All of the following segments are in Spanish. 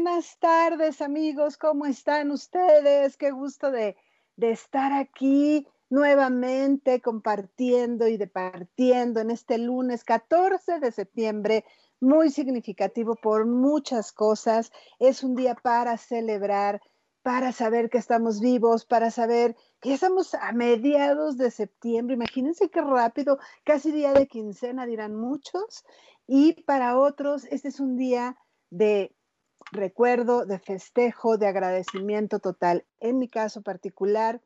Buenas tardes amigos, ¿cómo están ustedes? Qué gusto de, estar aquí nuevamente compartiendo y departiendo en este lunes 14 de septiembre, muy significativo por muchas cosas. Es un día para celebrar, para saber que estamos vivos, para saber que ya estamos a mediados de septiembre. Imagínense qué rápido, casi día de quincena dirán muchos. Y para otros, este es un día de recuerdo, de festejo, de agradecimiento total. En mi caso particular,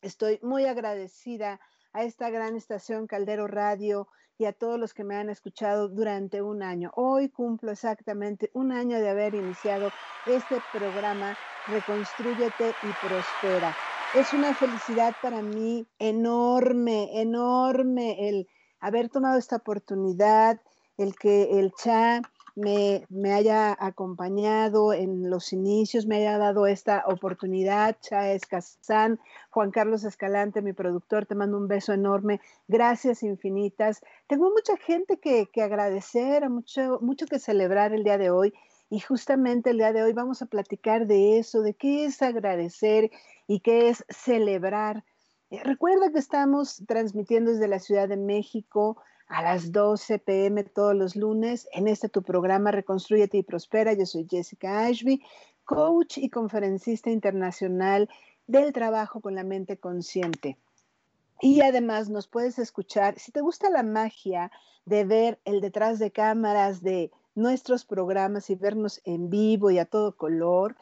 estoy muy agradecida a esta gran estación Caldero Radio y a todos los que me han escuchado durante un año. Hoy cumplo exactamente un año de haber iniciado este programa Reconstrúyete y Prospera. Es una felicidad para mí enorme, enorme el haber tomado esta oportunidad, el que el chat me, haya acompañado en los inicios, me haya dado esta oportunidad. Chaes Casán, Juan Carlos Escalante, mi productor, te mando un beso enorme. Gracias infinitas. Tengo mucha gente que, que agradecer, mucho, mucho que celebrar el día de hoy. Y justamente el día de hoy vamos a platicar de eso, de qué es agradecer y qué es celebrar. Eh, recuerda que estamos transmitiendo desde la Ciudad de México, a las 12 pm todos los lunes en este tu programa Reconstruyete y Prospera. Yo soy Jessica Ashby, coach y conferencista internacional del trabajo con la mente consciente. Y además nos puedes escuchar, si te gusta la magia de ver el detrás de cámaras de nuestros programas y vernos en vivo y a todo color,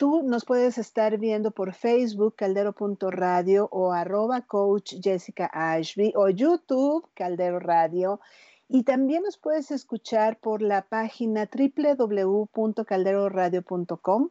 Tú nos puedes estar viendo por Facebook, caldero.radio o arroba coach Jessica Ashby o YouTube, Caldero Radio. Y también nos puedes escuchar por la página www.calderoradio.com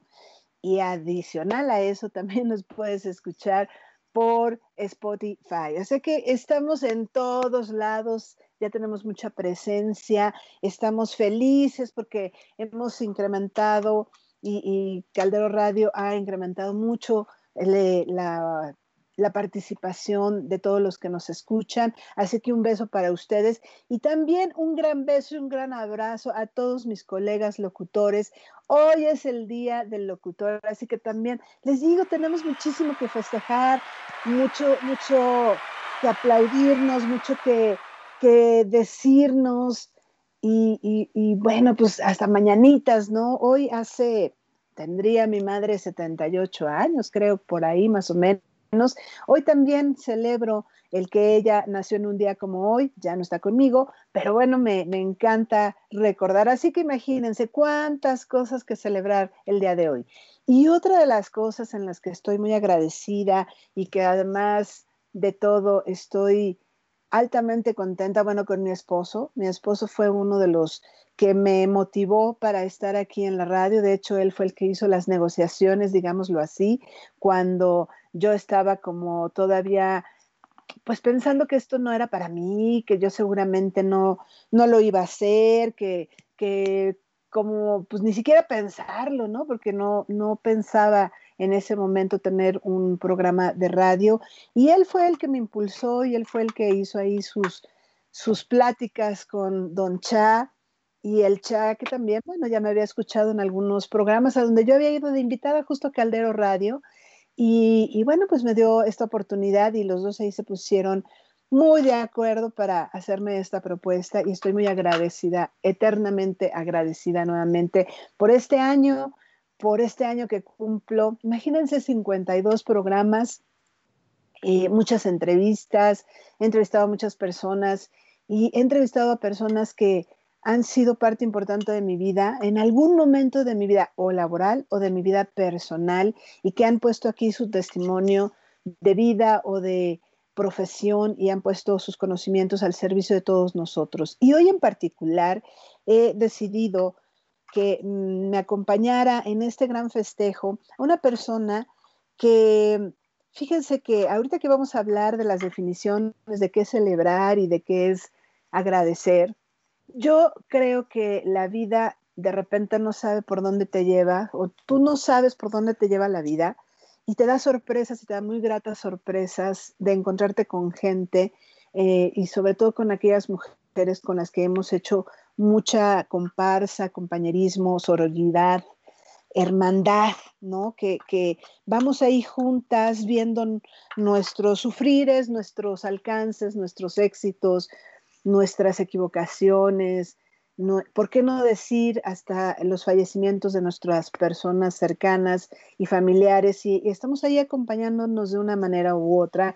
y adicional a eso también nos puedes escuchar por Spotify. O sea que estamos en todos lados, ya tenemos mucha presencia, estamos felices porque hemos incrementado y, Caldero Radio ha incrementado mucho la, la participación de todos los que nos escuchan. Así que un beso para ustedes y también un gran beso y un gran abrazo a todos mis colegas locutores. Hoy es el día del locutor, así que también les digo, tenemos muchísimo que festejar, mucho, mucho que aplaudirnos, mucho que, que decirnos. Y, bueno, pues hasta mañanitas, ¿no? Hoy hace, tendría mi madre 78 años, creo, por ahí más o menos. Hoy también celebro el que ella nació en un día como hoy, ya no está conmigo, pero bueno, me, me encanta recordar. Así que imagínense cuántas cosas que celebrar el día de hoy. Y otra de las cosas en las que estoy muy agradecida y que además de todo estoy altamente contenta, bueno, con mi esposo. Mi esposo fue uno de los que me motivó para estar aquí en la radio. De hecho, él fue el que hizo las negociaciones, digámoslo así, cuando yo estaba como todavía pues pensando que esto no era para mí, que yo seguramente no, no lo iba a hacer, que, que como pues ni siquiera pensarlo, ¿no? Porque no, no pensaba en ese momento tener un programa de radio. Y él fue el que me impulsó y él fue el que hizo ahí sus, sus pláticas con Don Cha. Y el Cha que también, bueno, ya me había escuchado en algunos programas a donde yo había ido de invitada justo a Caldero Radio. Y, y bueno, pues me dio esta oportunidad y los dos ahí se pusieron muy de acuerdo para hacerme esta propuesta. Y estoy muy agradecida, eternamente agradecida nuevamente por este año, por este año que cumplo. Imagínense 52 programas, eh, muchas entrevistas, he entrevistado a muchas personas y he entrevistado a personas que han sido parte importante de mi vida en algún momento de mi vida o laboral o de mi vida personal y que han puesto aquí su testimonio de vida o de profesión y han puesto sus conocimientos al servicio de todos nosotros. Y hoy en particular he decidido que mm, me acompañara en este gran festejo una persona que, fíjense que ahorita que vamos a hablar de las definiciones de qué celebrar y de qué es agradecer, yo creo que la vida de repente no sabe por dónde te lleva o tú no sabes por dónde te lleva la vida y te da sorpresas y te da muy gratas sorpresas de encontrarte con gente eh, y sobre todo con aquellas mujeres con las que hemos hecho mucha comparsa, compañerismo, sororidad, hermandad, ¿no? Que, vamos ahí juntas viendo nuestros sufrires, nuestros alcances, nuestros éxitos, nuestras equivocaciones, ¿por qué no decir hasta los fallecimientos de nuestras personas cercanas y familiares? Y, estamos ahí acompañándonos de una manera u otra.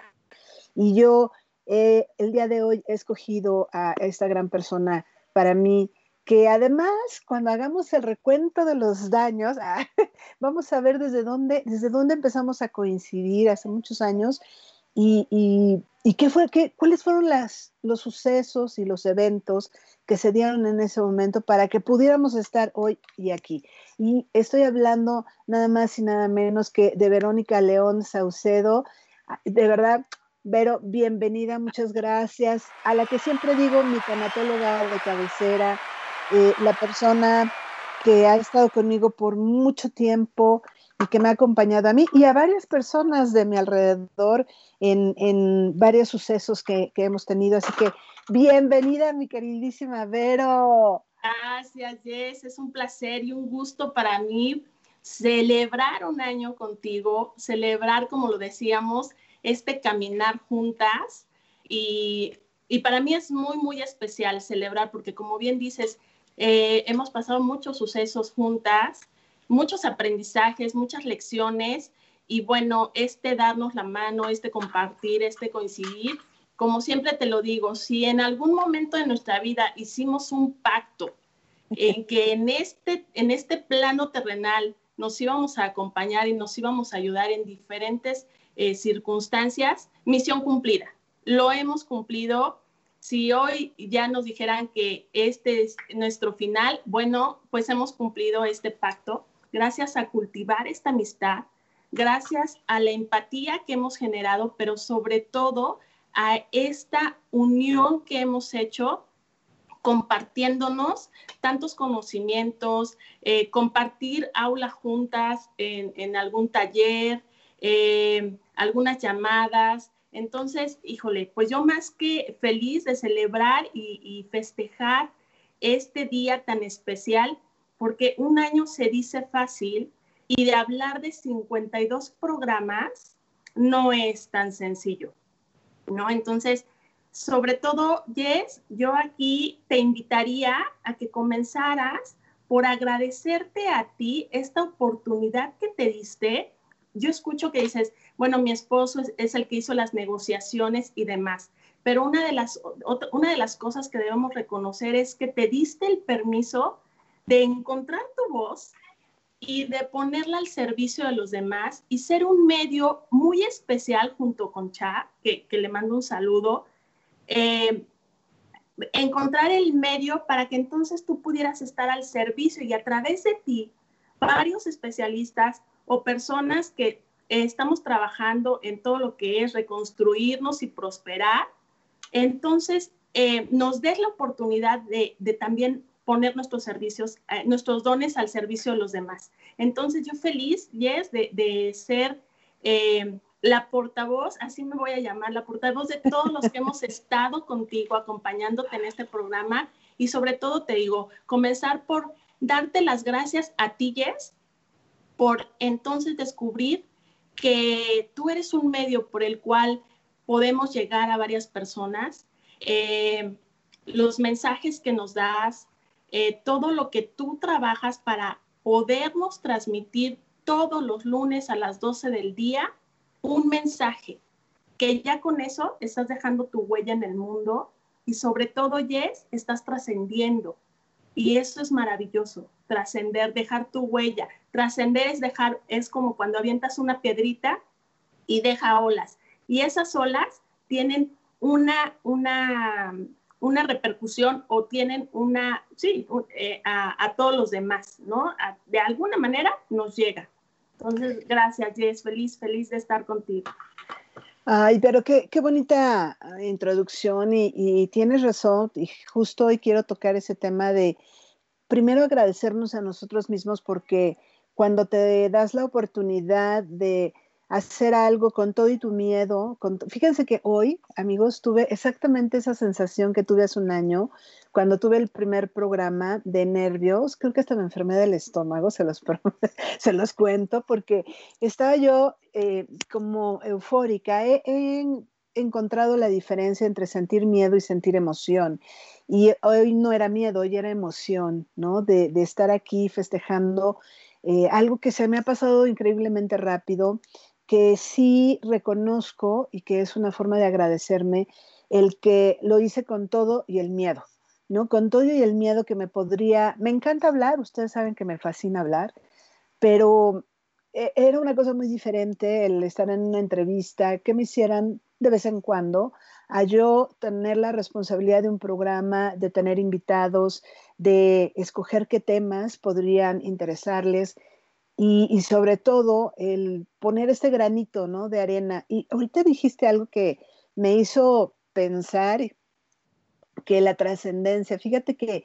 Y yo eh, el día de hoy he escogido a esta gran persona para mí, que además cuando hagamos el recuento de los daños, vamos a ver desde dónde, desde dónde empezamos a coincidir hace muchos años y, qué fue, qué, cuáles fueron las, los sucesos y los eventos que se dieron en ese momento para que pudiéramos estar hoy y aquí. Y estoy hablando nada más y nada menos que de Verónica León Saucedo. De verdad, Vero, bienvenida, muchas gracias. A la que siempre digo, mi tanatóloga de cabecera, eh, la persona que ha estado conmigo por mucho tiempo y que me ha acompañado a mí y a varias personas de mi alrededor en, en varios sucesos que, que, hemos tenido. Así que bienvenida, mi queridísima Vero. Gracias, Jess. Es un placer y un gusto para mí celebrar un año contigo, celebrar, como lo decíamos, este caminar juntas y, para mí es muy, muy especial celebrar porque como bien dices, eh, hemos pasado muchos sucesos juntas, muchos aprendizajes, muchas lecciones y bueno, este darnos la mano, este compartir, este coincidir, como siempre te lo digo, si en algún momento de nuestra vida hicimos un pacto en que en este, en este plano terrenal nos íbamos a acompañar y nos íbamos a ayudar en diferentes eh, circunstancias, misión cumplida. Lo hemos cumplido. Si hoy ya nos dijeran que este es nuestro final, bueno, pues hemos cumplido este pacto gracias a cultivar esta amistad, gracias a la empatía que hemos generado, pero sobre todo a esta unión que hemos hecho compartiéndonos tantos conocimientos, eh, compartir aulas juntas en, algún taller, eh, algunas llamadas. Entonces, híjole, pues yo más que feliz de celebrar y, festejar este día tan especial, porque un año se dice fácil y de hablar de 52 programas no es tan sencillo, ¿no? Entonces, sobre todo, Jess, yo aquí te invitaría a que comenzaras por agradecerte a ti esta oportunidad que te diste. Yo escucho que dices, bueno, mi esposo es, el que hizo las negociaciones y demás. Pero una de, las, una de las cosas que debemos reconocer es que te diste el permiso de encontrar tu voz y de ponerla al servicio de los demás y ser un medio muy especial junto con Cha, que, le mando un saludo. Eh, encontrar el medio para que entonces tú pudieras estar al servicio y a través de ti, varios especialistas o personas que estamos trabajando en todo lo que es reconstruirnos y prosperar, entonces eh, nos des la oportunidad de, también poner nuestros servicios, eh, nuestros dones al servicio de los demás. Entonces yo feliz, Yes, de, de ser eh, la portavoz, así me voy a llamar, la portavoz de todos los que hemos estado contigo, acompañándote en este programa y sobre todo te digo, comenzar por darte las gracias a ti, Yes, por entonces descubrir que tú eres un medio por el cual podemos llegar a varias personas, eh, los mensajes que nos das, eh, todo lo que tú trabajas para podernos transmitir todos los lunes a las 12 del día un mensaje, que ya con eso estás dejando tu huella en el mundo y sobre todo, Yes, estás trascendiendo. Y eso es maravilloso, trascender, dejar tu huella. Trascender es dejar, es como cuando avientas una piedrita y deja olas. Y esas olas tienen una, una, una repercusión o tienen una, sí, eh, a, todos los demás, ¿no? de alguna manera nos llega. Entonces, gracias, Jess. Feliz, feliz de estar contigo. Ay, pero qué, qué bonita introducción y, y, tienes razón. Y justo hoy quiero tocar ese tema de primero agradecernos a nosotros mismos porque cuando te das la oportunidad de hacer algo con todo y tu miedo. Fíjense que hoy, amigos, tuve exactamente esa sensación que tuve hace un año cuando tuve el primer programa de nervios. Creo que hasta me enfermé del estómago, se los, se los cuento, porque estaba yo eh, como eufórica. He, encontrado la diferencia entre sentir miedo y sentir emoción. Y hoy no era miedo, hoy era emoción, ¿no? De, estar aquí festejando eh, algo que se me ha pasado increíblemente rápido que sí reconozco y que es una forma de agradecerme el que lo hice con todo y el miedo, ¿no? Con todo y el miedo que me podría, me encanta hablar, ustedes saben que me fascina hablar, pero e, era una cosa muy diferente el estar en una entrevista, que me hicieran de vez en cuando, a yo tener la responsabilidad de un programa, de tener invitados, de escoger qué temas podrían interesarles y, sobre todo el poner este granito, ¿no? De arena. Y ahorita dijiste algo que me hizo pensar que la trascendencia, fíjate que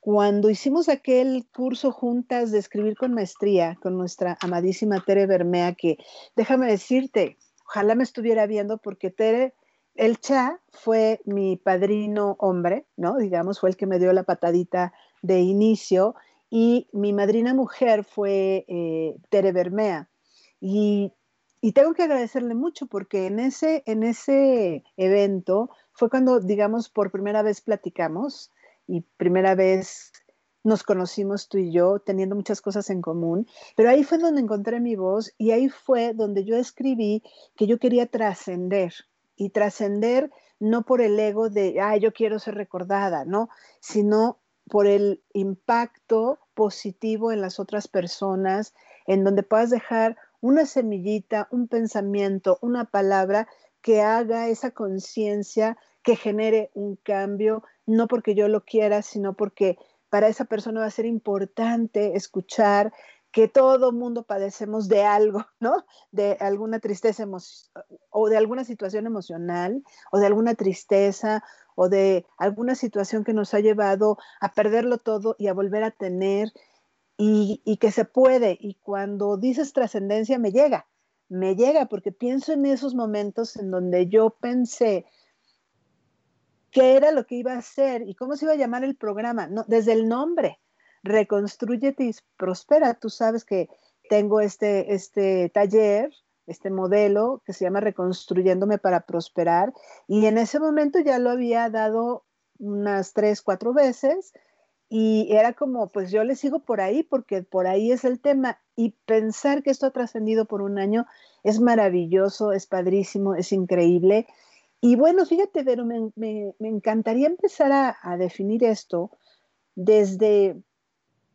cuando hicimos aquel curso juntas de escribir con maestría con nuestra amadísima Tere Bermea, que déjame decirte, ojalá me estuviera viendo porque Tere, el Cha fue mi padrino hombre, ¿no? Digamos, fue el que me dio la patadita de inicio y mi madrina mujer fue eh, Tere Bermea. Y, tengo que agradecerle mucho porque en ese, en ese evento fue cuando, digamos, por primera vez platicamos y primera vez nos conocimos tú y yo, teniendo muchas cosas en común, pero ahí fue donde encontré mi voz y ahí fue donde yo escribí que yo quería trascender y trascender no por el ego de, ah, yo quiero ser recordada, ¿no? Sino por el impacto positivo en las otras personas, en donde puedas dejar una semillita, un pensamiento, una palabra que haga esa conciencia, que genere un cambio, no porque yo lo quiera, sino porque para esa persona va a ser importante escuchar que todo mundo padecemos de algo, ¿no? De alguna tristeza o de alguna situación emocional o de alguna tristeza o de alguna situación que nos ha llevado a perderlo todo y a volver a tener y, que se puede. Y cuando dices trascendencia, me llega, me llega porque pienso en esos momentos en donde yo pensé qué era lo que iba a hacer y cómo se iba a llamar el programa, no, desde el nombre, reconstruyete y prospera. Tú sabes que tengo este, este taller este modelo que se llama Reconstruyéndome para Prosperar. Y en ese momento ya lo había dado unas tres, cuatro veces y era como, pues yo le sigo por ahí porque por ahí es el tema. Y pensar que esto ha trascendido por un año es maravilloso, es padrísimo, es increíble. Y bueno, fíjate, pero me, me, encantaría empezar a, a, definir esto desde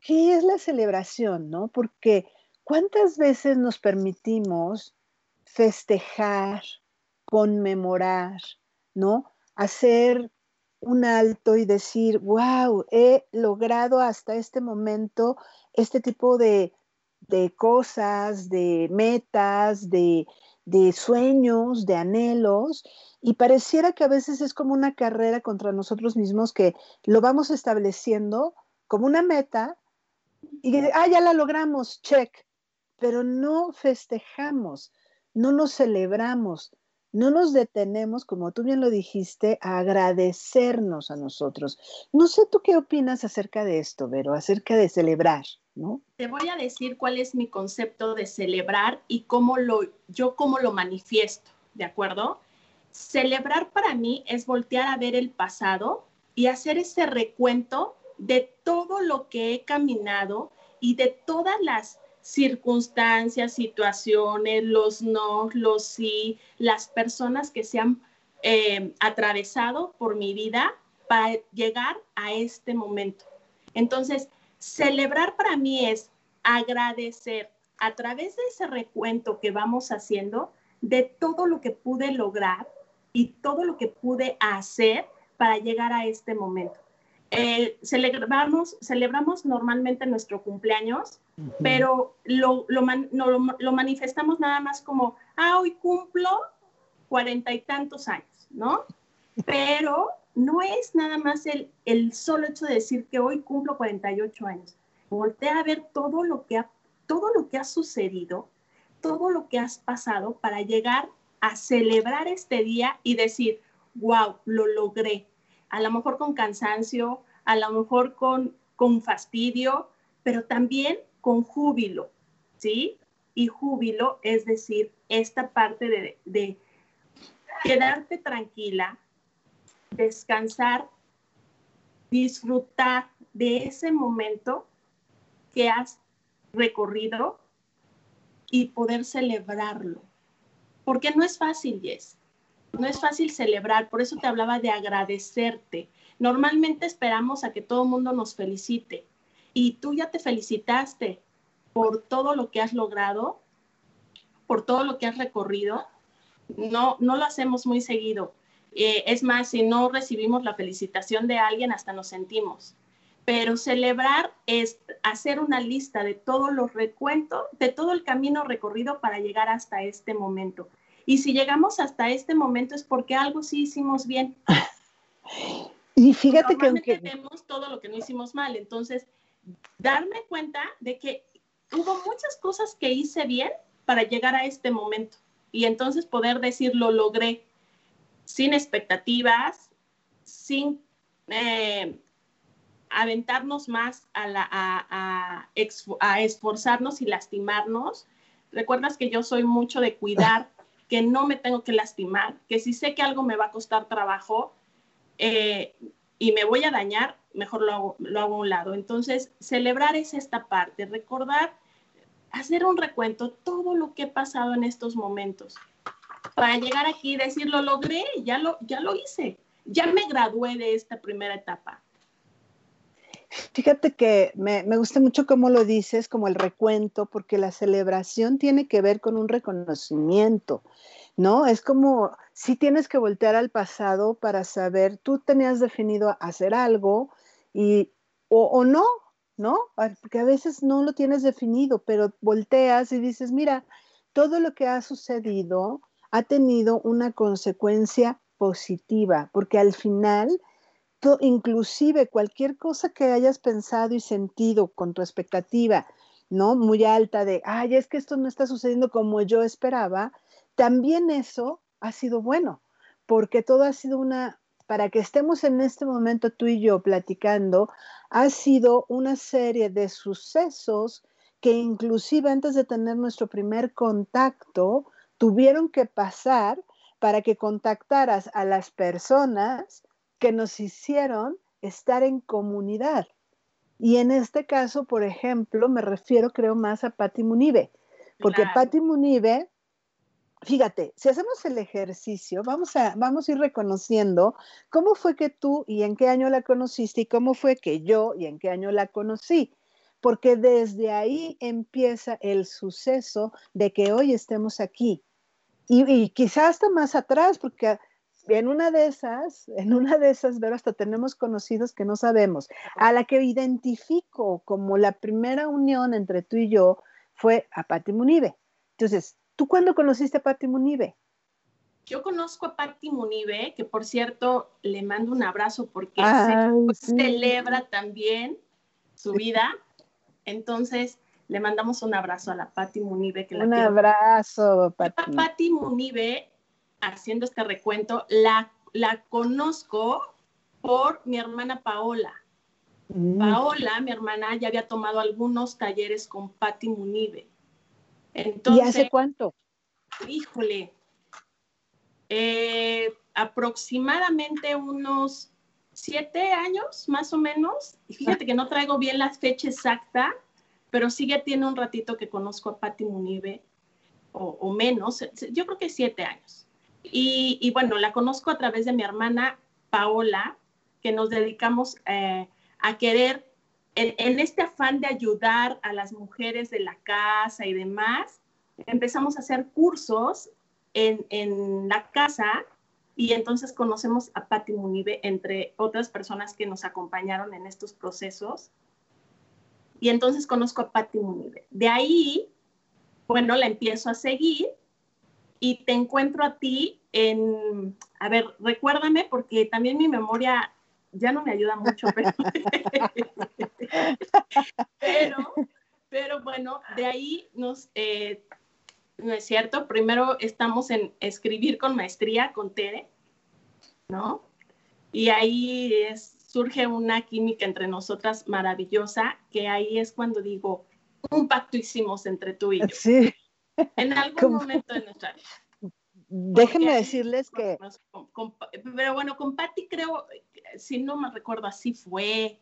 qué es la celebración, ¿no? Porque cuántas veces nos permitimos festejar, conmemorar, ¿no? Hacer un alto y decir, wow, he logrado hasta este momento este tipo de, cosas, de metas, de, de sueños, de anhelos, y pareciera que a veces es como una carrera contra nosotros mismos que lo vamos estableciendo como una meta y, ah, ya la logramos, check, pero no festejamos, no nos celebramos, no nos detenemos, como tú bien lo dijiste, a agradecernos a nosotros. No sé tú qué opinas acerca de esto, Vero, acerca de celebrar, ¿no? Te voy a decir cuál es mi concepto de celebrar y cómo lo, yo cómo lo manifiesto, ¿de acuerdo? Celebrar para mí es voltear a ver el pasado y hacer ese recuento de todo lo que he caminado y de todas las circunstancias, situaciones, los no, los sí, las personas que se han eh, atravesado por mi vida para llegar a este momento. Entonces, celebrar para mí es agradecer a través de ese recuento que vamos haciendo de todo lo que pude lograr y todo lo que pude hacer para llegar a este momento. Eh, celebramos, celebramos normalmente nuestro cumpleaños, pero lo, lo, lo, manifestamos nada más como, ah, hoy cumplo cuarenta y tantos años, ¿no? Pero no es nada más el, el solo hecho de decir que hoy cumplo 48 años. Voltea a ver todo lo que ha, todo lo que ha sucedido, todo lo que has pasado para llegar a celebrar este día y decir, wow, lo logré. A lo mejor con cansancio, a lo mejor con, con fastidio, pero también con júbilo, ¿sí? Y júbilo es decir, esta parte de, de quedarte tranquila, descansar, disfrutar de ese momento que has recorrido y poder celebrarlo. Porque no es fácil, Jess. No es fácil celebrar, por eso te hablaba de agradecerte. Normalmente esperamos a que todo el mundo nos felicite y tú ya te felicitaste por todo lo que has logrado, por todo lo que has recorrido. No, no lo hacemos muy seguido. Eh, es más, si no recibimos la felicitación de alguien, hasta nos sentimos pero celebrar es hacer una lista de todos los recuentos, de todo el camino recorrido para llegar hasta este momento. Y si llegamos hasta este momento es porque algo sí hicimos bien. Y fíjate que aunque vemos todo lo que no hicimos mal, entonces darme cuenta de que hubo muchas cosas que hice bien para llegar a este momento y entonces poder decir lo logré sin expectativas, sin eh, aventarnos más a, la, a, a, esforzarnos y lastimarnos. Recuerdas que yo soy mucho de cuidar, que no me tengo que lastimar, que si sé que algo me va a costar trabajo eh, y me voy a dañar, mejor lo hago, lo hago a un lado. Entonces, celebrar es esta parte, recordar, hacer un recuento, todo lo que he pasado en estos momentos, para llegar aquí y decir, lo logré, ya lo, ya lo hice, ya me gradué de esta primera etapa Fíjate que me, gusta mucho cómo lo dices, como el recuento, porque la celebración tiene que ver con un reconocimiento, ¿no? Es como si tienes que voltear al pasado para saber, tú tenías definido hacer algo y, o, o no, ¿no? Porque a veces no lo tienes definido, pero volteas y dices, mira, todo lo que ha sucedido ha tenido una consecuencia positiva, porque al final inclusive cualquier cosa que hayas pensado y sentido con tu expectativa, ¿no? Muy alta de, ay, es que esto no está sucediendo como yo esperaba, también eso ha sido bueno, porque todo ha sido una, para que estemos en este momento tú y yo platicando, ha sido una serie de sucesos que inclusive antes de tener nuestro primer contacto, tuvieron que pasar para que contactaras a las personas que nos hicieron estar en comunidad. Y en este caso, por ejemplo, me refiero creo más a Patti Munive, porque Patti Munive, fíjate, si hacemos el ejercicio, vamos a, vamos a ir reconociendo cómo fue que tú y en qué año la conociste y cómo fue que yo y en qué año la conocí, porque desde ahí empieza el suceso de que hoy estemos aquí. Y, y quizás hasta más atrás, porque en una de esas, en una de esas, pero hasta tenemos conocidos que no sabemos. A la que identifico como la primera unión entre tú y yo fue a Patti Munive. Entonces, ¿tú cuándo conociste a Patti Munive? Yo conozco a Patti Munive, que por cierto le mando un abrazo porque celebra también su vida. Entonces, le mandamos un abrazo a la Patti Munive. Que un abrazo, Patti. Patti Munive haciendo este recuento, la, la conozco por mi hermana Paola. Mm. Paola, mi hermana, ya había tomado algunos talleres con Patti Munive. Entonces, ¿Y hace cuánto? Híjole, eh, aproximadamente unos siete años, más o menos. Y fíjate que no traigo bien la fecha exacta, pero sí ya tiene un ratito que conozco a Patti Munive, o, o menos, yo creo que siete años. Y, bueno, la conozco a través de mi hermana Paola, que nos dedicamos eh, a querer, en, este afán de ayudar a las mujeres de la casa y demás, empezamos a hacer cursos en, en la casa y entonces conocemos a Patti Munive, entre otras personas que nos acompañaron en estos procesos. Y entonces conozco a Patti Munive. De ahí, bueno, la empiezo a seguir y te encuentro a ti en, a ver, recuérdame porque también mi memoria ya no me ayuda mucho, pero, pero, bueno, de ahí nos, eh, No es cierto. Primero estamos en escribir con maestría, con Tere, ¿no? Y ahí surge una química entre nosotras maravillosa, que ahí es cuando digo, un pacto hicimos entre tú y yo. Sí. En algún momento de nuestra vida. Déjenme decirles que... pero bueno, con Patti creo, si no me recuerdo, así fue.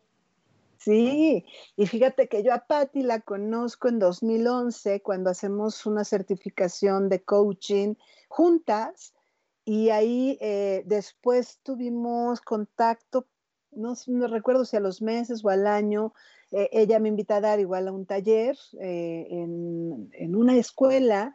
Sí, y fíjate que yo a Patti la conozco en 2011 cuando hacemos una certificación de coaching juntas y ahí eh, después tuvimos contacto, no, no, recuerdo si a los meses o al año, eh, ella me invita a dar igual a un taller eh, en, en, una escuela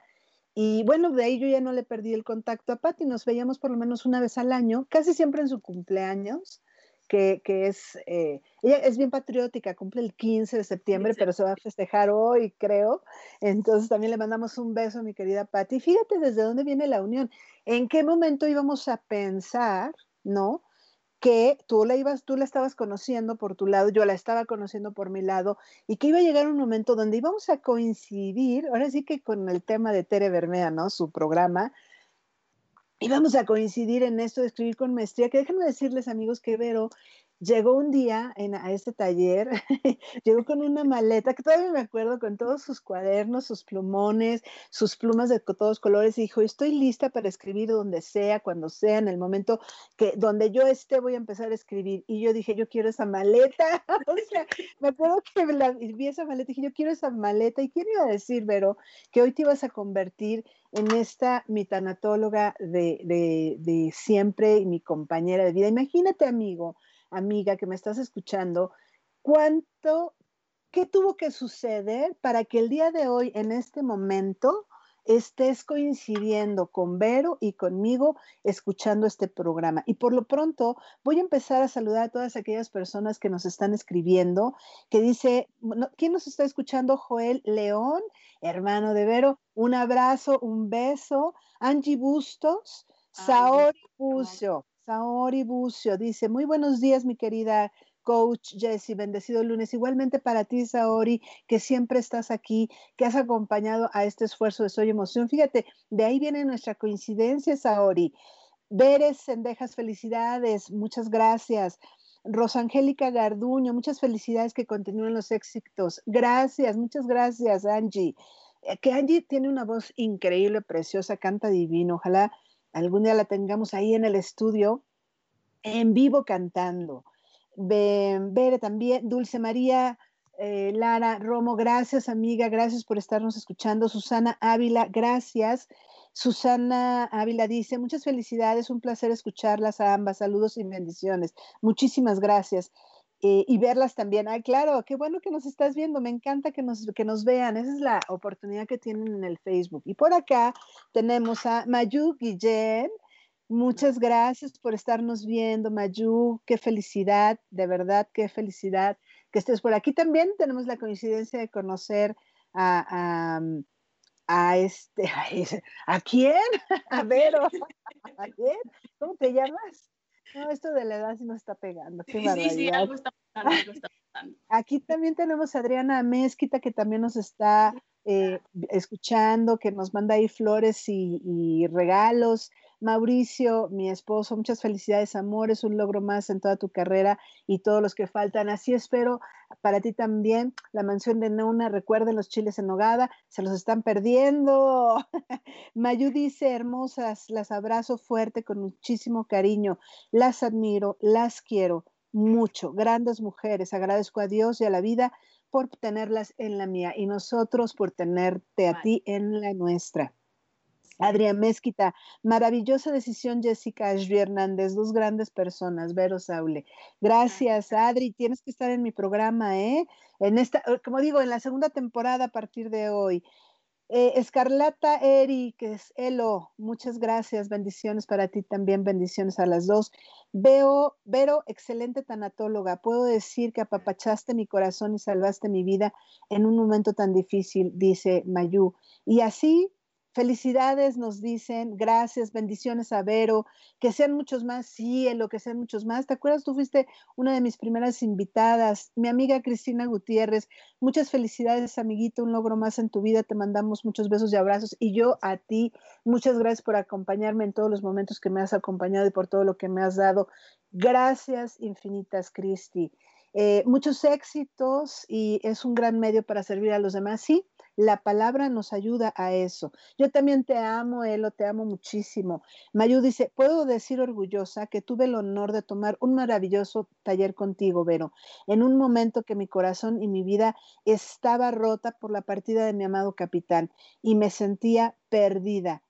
y bueno, de ahí yo ya no le perdí el contacto a Patti, nos veíamos por lo menos una vez al año, casi siempre en su cumpleaños que, es, eh, ella es bien patriótica, cumple el 15 de septiembre, pero se va a festejar hoy, creo. Entonces también le mandamos un beso a mi querida Patti. Fíjate desde dónde viene la unión. ¿En qué momento íbamos a pensar, no? Que tú la ibas, tú la estabas conociendo por tu lado, yo la estaba conociendo por mi lado, y que iba a llegar un momento donde íbamos a coincidir, ahora sí que con el tema de Tere Bermea, ¿no? Su programa, íbamos a coincidir en esto de escribir con maestría, que déjenme decirles amigos que Vero llegó un día a este taller, llegó con una maleta, que todavía me acuerdo, con todos sus cuadernos, sus plumones, sus plumas de todos colores, y dijo, estoy lista para escribir donde sea, cuando sea, en el momento que donde yo esté voy a empezar a escribir. Y yo dije, yo quiero esa maleta. o sea, me acuerdo que vi esa maleta y dije, yo quiero esa maleta. ¿Y quién iba a decir, Vero, que hoy te ibas a convertir en esta mi tanatóloga de, de, de siempre y mi compañera de vida? Imagínate, amigo, amiga que me estás escuchando, cuánto, qué tuvo que suceder para que el día de hoy, en este momento, estés coincidiendo con Vero y conmigo escuchando este programa. Y por lo pronto voy a empezar a saludar a todas aquellas personas que nos están escribiendo, que dice, ¿quién nos está escuchando? Joel León, hermano de Vero, un abrazo, un beso. Angie Bustos, Saori Bucio, Saori Bucio dice, muy buenos días, mi querida coach Jessie, bendecido lunes. Igualmente para ti, Saori, que siempre estás aquí, que has acompañado a este esfuerzo de Soy Emoción. Fíjate, de ahí viene nuestra coincidencia, Saori. Veres Sendejas, felicidades, muchas gracias. Rosangélica Garduño, muchas felicidades que continúen los éxitos. Gracias, muchas gracias, Angie. Eh, que Angie tiene una voz increíble, preciosa, canta divino. Ojalá algún día la tengamos ahí en el estudio, en vivo cantando. Bere también, Dulce María, eh, Lara Romo, gracias amiga, gracias por estarnos escuchando. Susana Ávila, gracias. Susana Ávila dice, muchas felicidades, un placer escucharlas a ambas, saludos y bendiciones. Muchísimas gracias. Eh, y verlas también. Ay, claro, qué bueno que nos estás viendo, me encanta que nos, que nos vean, esa es la oportunidad que tienen en el Facebook. Y por acá tenemos a Mayu Guillén, muchas gracias por estarnos viendo, Mayu, qué felicidad, de verdad, qué felicidad que estés por aquí. También tenemos la coincidencia de conocer a, a, este, a, quién? A Vero, ¿a quién? ¿Cómo te llamas? No, esto de la edad sí nos está pegando. Qué sí, sí, algo está pasando, algo está pasando. Aquí también tenemos a Adriana Mezquita que también nos está eh, escuchando, que nos manda ahí flores y, y regalos. Mauricio, mi esposo, muchas felicidades, amor, es un logro más en toda tu carrera y todos los que faltan. Así espero para ti también la mansión de Nona. Recuerden los chiles en nogada, se los están perdiendo. Mayu dice, hermosas, las abrazo fuerte con muchísimo cariño, las admiro, las quiero mucho. Grandes mujeres, agradezco a Dios y a la vida por tenerlas en la mía y nosotros por tenerte a ti en la nuestra. Adrián Mezquita, maravillosa decisión, Jessica Ashby Hernández, dos grandes personas, Vero Saule. Gracias, Adri, tienes que estar en mi programa, ¿eh? En esta, eh, como digo, en la segunda temporada a partir de hoy. Eh, Escarlata es Elo, muchas gracias, bendiciones para ti también, bendiciones a las dos. Veo, Vero, excelente tanatóloga, puedo decir que apapachaste mi corazón y salvaste mi vida en un momento tan difícil, dice Mayu. Y así Felicidades, nos dicen, gracias, bendiciones a Vero, que sean muchos más, sí, en lo que sean muchos más. ¿Te acuerdas? Tú fuiste una de mis primeras invitadas, mi amiga Cristina Gutiérrez. Muchas felicidades, amiguito, un logro más en tu vida. Te mandamos muchos besos y abrazos. Y yo a ti, muchas gracias por acompañarme en todos los momentos que me has acompañado y por todo lo que me has dado. Gracias infinitas, Cristi. Eh, muchos éxitos y es un gran medio para servir a los demás. Sí, la palabra nos ayuda a eso. Yo también te amo, Elo, te amo muchísimo. Mayu dice, puedo decir orgullosa que tuve el honor de tomar un maravilloso taller contigo, Vero, en un momento que mi corazón y mi vida estaba rota por la partida de mi amado capitán y me sentía perdida.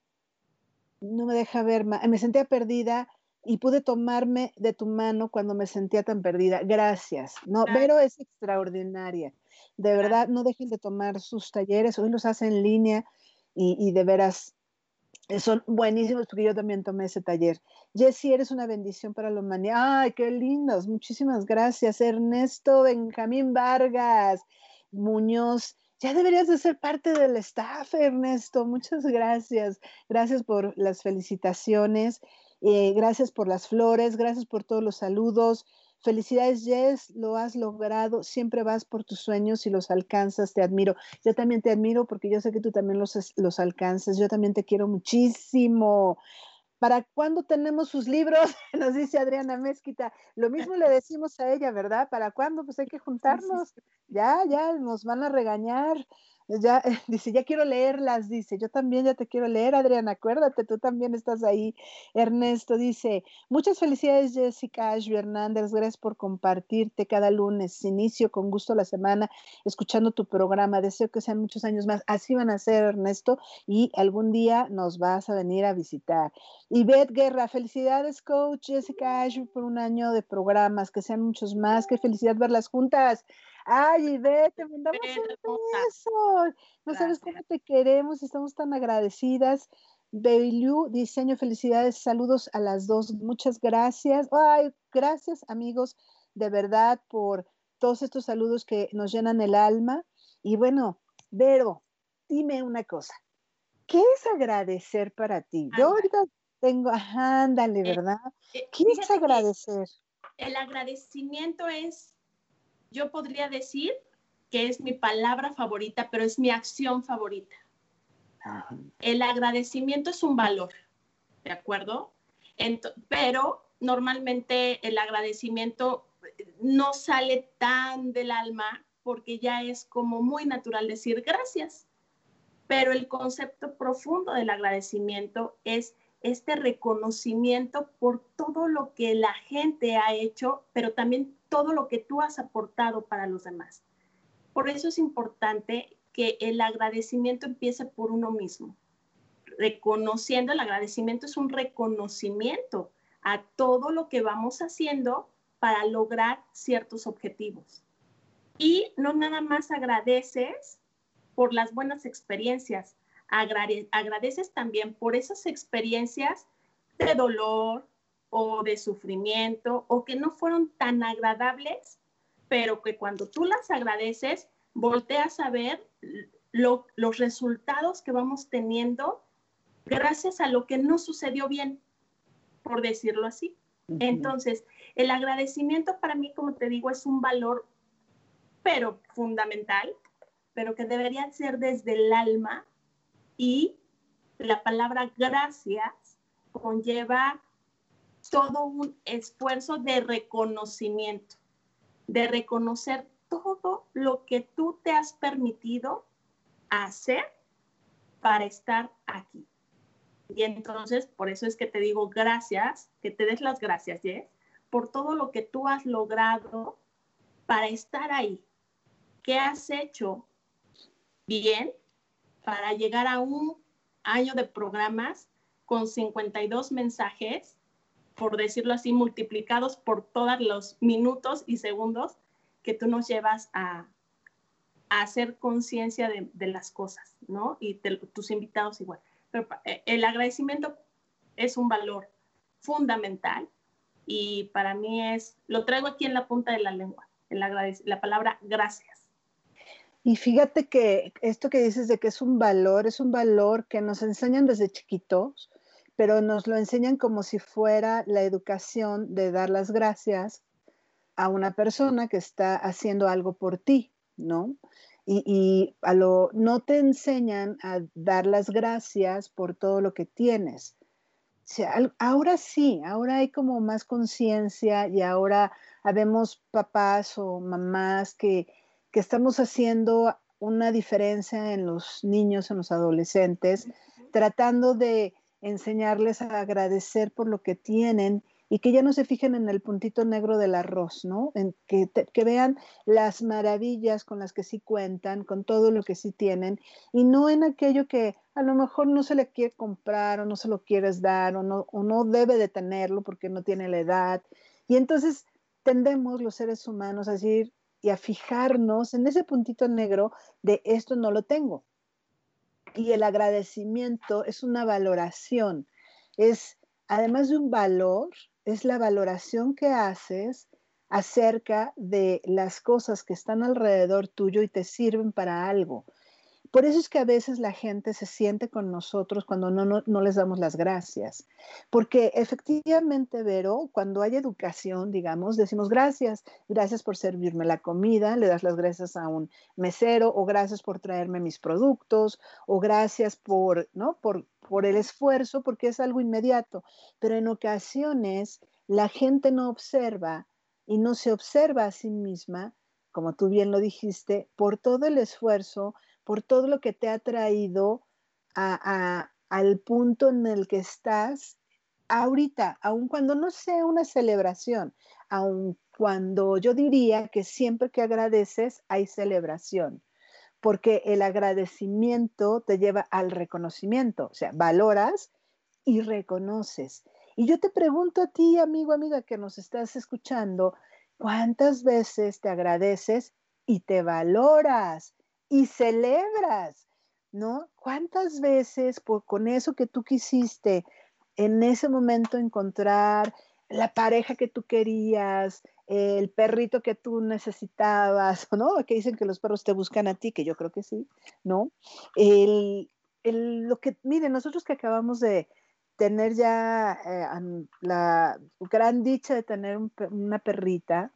No me deja ver, me sentía perdida y pude tomarme de tu mano cuando me sentía tan perdida. Gracias. No, Vero es extraordinaria. De verdad, no dejen de tomar sus talleres. Hoy los hacen en línea y, de veras eh, son buenísimos porque yo también tomé ese taller. Jessy, eres una bendición para la humanidad. Ay, qué lindos. Muchísimas gracias. Ernesto Benjamín Vargas Muñoz. Ya deberías de ser parte del staff, Ernesto. Muchas gracias. Gracias por las felicitaciones. Eh, gracias por las flores. Gracias por todos los saludos. Felicidades, Jess, lo has logrado, siempre vas por tus sueños y los alcanzas, te admiro. Yo también te admiro porque yo sé que tú también los, los alcanzas, yo también te quiero muchísimo. ¿Para cuándo tenemos sus libros? Nos dice Adriana Mezquita. Lo mismo le decimos a ella, ¿verdad? ¿Para cuándo? Pues hay que juntarnos. Ya, ya, nos van a regañar ya, dice, ya quiero leerlas, dice, yo también ya te quiero leer, Adriana, acuérdate, tú también estás ahí. Ernesto dice, muchas felicidades, Jessica Ashby Hernández, gracias por compartirte cada lunes, inicio con gusto la semana, escuchando tu programa, deseo que sean muchos años más, así van a ser, Ernesto, y algún día nos vas a venir a visitar. Y Beth Guerra, felicidades, coach Jessica Ashby, por un año de programas, que sean muchos más, qué felicidad verlas juntas. Ay, ve, te mandamos un beso. No sabes cómo te queremos, estamos tan agradecidas. Beilu, diseño, felicidades, saludos a las dos, muchas gracias. Ay, gracias amigos, de verdad, por todos estos saludos que nos llenan el alma. Y bueno, Vero, dime una cosa, ¿qué es agradecer para ti? Yo ahorita tengo, ándale, eh, ¿verdad? Eh, ¿Qué es agradecer? El agradecimiento es yo podría decir que es mi palabra favorita, pero es mi acción favorita. El agradecimiento es un valor, ¿de acuerdo? pero normalmente el agradecimiento no sale tan del alma porque ya es como muy natural decir gracias. Pero el concepto profundo del agradecimiento es este reconocimiento por todo lo que la gente ha hecho, pero también todo lo que tú has aportado para los demás. Por eso es importante que el agradecimiento empiece por uno mismo. Reconociendo, el agradecimiento es un reconocimiento a todo lo que vamos haciendo para lograr ciertos objetivos. Y no nada más agradeces por las buenas experiencias, agradeces también por esas experiencias de dolor, o de sufrimiento o que no fueron tan agradables, pero que cuando tú las agradeces, volteas a ver los resultados que vamos teniendo gracias a lo que no sucedió bien, por decirlo así. Entonces, el agradecimiento para mí, como te digo, es un valor, pero fundamental, pero que debería ser desde el alma y la palabra gracias conlleva todo un esfuerzo de reconocimiento, de reconocer todo lo que tú te has permitido hacer para estar aquí. Y entonces, por eso es que te digo gracias, que te des las gracias, Jess, por todo lo que tú has logrado para estar ahí. ¿Qué has hecho bien para llegar a un año de programas con 52 mensajes por decirlo así, multiplicados por todos los minutos y segundos que tú nos llevas a, hacer conciencia de, las cosas, ¿no? Y tus invitados igual. Pero eh, el agradecimiento es un valor fundamental y para mí es, lo traigo aquí en la punta de la lengua, la palabra gracias. Y fíjate que esto que dices de que es un valor, es un valor que nos enseñan desde chiquitos, pero nos lo enseñan como si fuera la educación de dar las gracias a una persona que está haciendo algo por ti, ¿no? Y, a lo, no te enseñan a dar las gracias por todo lo que tienes. ahora sí, ahora hay como más conciencia y ahora habemos papás o mamás que, que estamos haciendo una diferencia en los niños, en los adolescentes, tratando de enseñarles a agradecer por lo que tienen y que ya no se fijen en el puntito negro del arroz, ¿no? En que, que, vean las maravillas con las que sí cuentan, con todo lo que sí tienen, y no en aquello que a lo mejor no se le quiere comprar o no se lo quieres dar o no, o no debe de tenerlo porque no tiene la edad. Y entonces tendemos los seres humanos a decir y a fijarnos en ese puntito negro de esto no lo tengo. Y el agradecimiento es una valoración, es además de un valor, es la valoración que haces acerca de las cosas que están alrededor tuyo y te sirven para algo. Por eso es que a veces la gente se siente con nosotros cuando no, no, les damos las gracias. Porque efectivamente, Vero, cuando hay educación, digamos, decimos gracias, gracias por servirme la comida, le das las gracias a un mesero o gracias por traerme mis productos o gracias por, ¿no? por, por el esfuerzo, porque es algo inmediato. Pero en ocasiones la gente no observa y no se observa a sí misma, como tú bien lo dijiste, por todo el esfuerzo por todo lo que te ha traído al punto en el que estás ahorita, aun cuando no sea una celebración, aun cuando yo diría que siempre que agradeces hay celebración, porque el agradecimiento te lleva al reconocimiento, o sea, valoras y reconoces. Y yo te pregunto a ti, amigo, amiga, que nos estás escuchando, ¿cuántas veces te agradeces y te valoras? Y celebras, ¿no? ¿Cuántas veces por, con eso que tú quisiste en ese momento encontrar la pareja que tú querías, el perrito que tú necesitabas, ¿no? Que dicen que los perros te buscan a ti, que yo creo que sí, ¿no? El, lo que, miren, nosotros que acabamos de tener ya eh, la gran dicha de tener una perrita,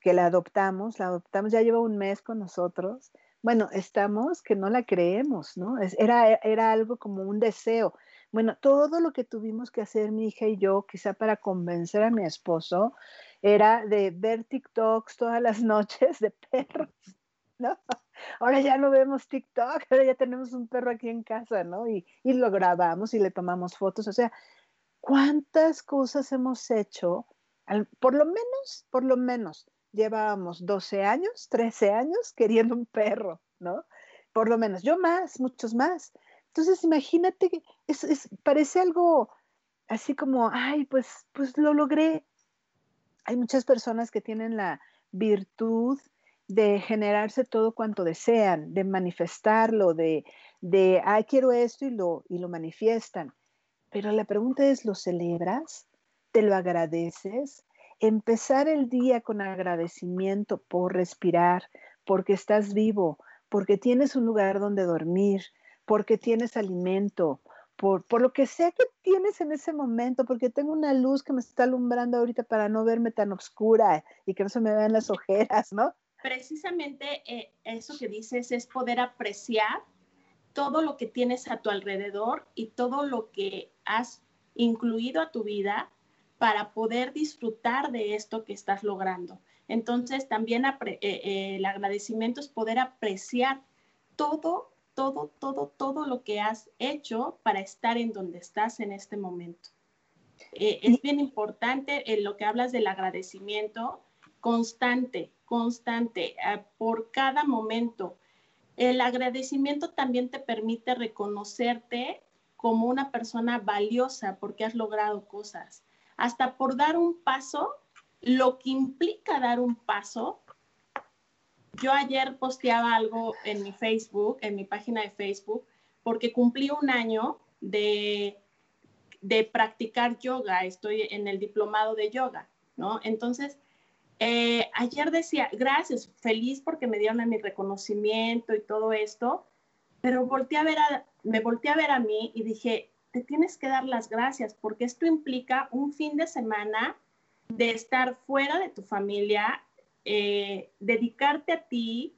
que la adoptamos, la adoptamos, ya lleva un mes con nosotros, bueno, estamos que no la creemos, ¿no? era, era algo como un deseo. Bueno, todo lo que tuvimos que hacer mi hija y yo, quizá para convencer a mi esposo, era de ver TikToks todas las noches de perros, ¿no? Ahora ya no vemos TikTok, ahora ya tenemos un perro aquí en casa, ¿no? Y, y lo grabamos y le tomamos fotos. O sea, ¿cuántas cosas hemos hecho? por lo menos, por lo menos, llevábamos 12 años, 13 años queriendo un perro, ¿no? Por lo menos, yo más, muchos más. Entonces, imagínate, que es, parece algo así como, ay, pues, pues lo logré. Hay muchas personas que tienen la virtud de generarse todo cuanto desean, de manifestarlo, de, de ay, quiero esto y lo, y lo manifiestan. Pero la pregunta es, ¿lo celebras? ¿Te lo agradeces? Empezar el día con agradecimiento por respirar, porque estás vivo, porque tienes un lugar donde dormir, porque tienes alimento, por, por, lo que sea que tienes en ese momento, porque tengo una luz que me está alumbrando ahorita para no verme tan oscura y que no se me vean las ojeras, ¿no? Precisamente eh, eso que dices es poder apreciar todo lo que tienes a tu alrededor y todo lo que has incluido a tu vida para poder disfrutar de esto que estás logrando. Entonces, también eh, eh, el agradecimiento es poder apreciar todo, todo, todo, todo lo que has hecho para estar en donde estás en este momento. Eh, es bien importante en lo que hablas del agradecimiento constante, constante, por cada momento. El agradecimiento también te permite reconocerte como una persona valiosa porque has logrado cosas hasta por dar un paso, lo que implica dar un paso. Yo ayer posteaba algo en mi Facebook, en mi página de Facebook, porque cumplí un año de, de practicar yoga, estoy en el diplomado de yoga, ¿no? Entonces, eh, ayer decía, gracias, feliz porque me dieron mi reconocimiento y todo esto, pero volteé a ver a, me volteé a ver a mí y dije, te tienes que dar las gracias porque esto implica un fin de semana de estar fuera de tu familia, eh, dedicarte a ti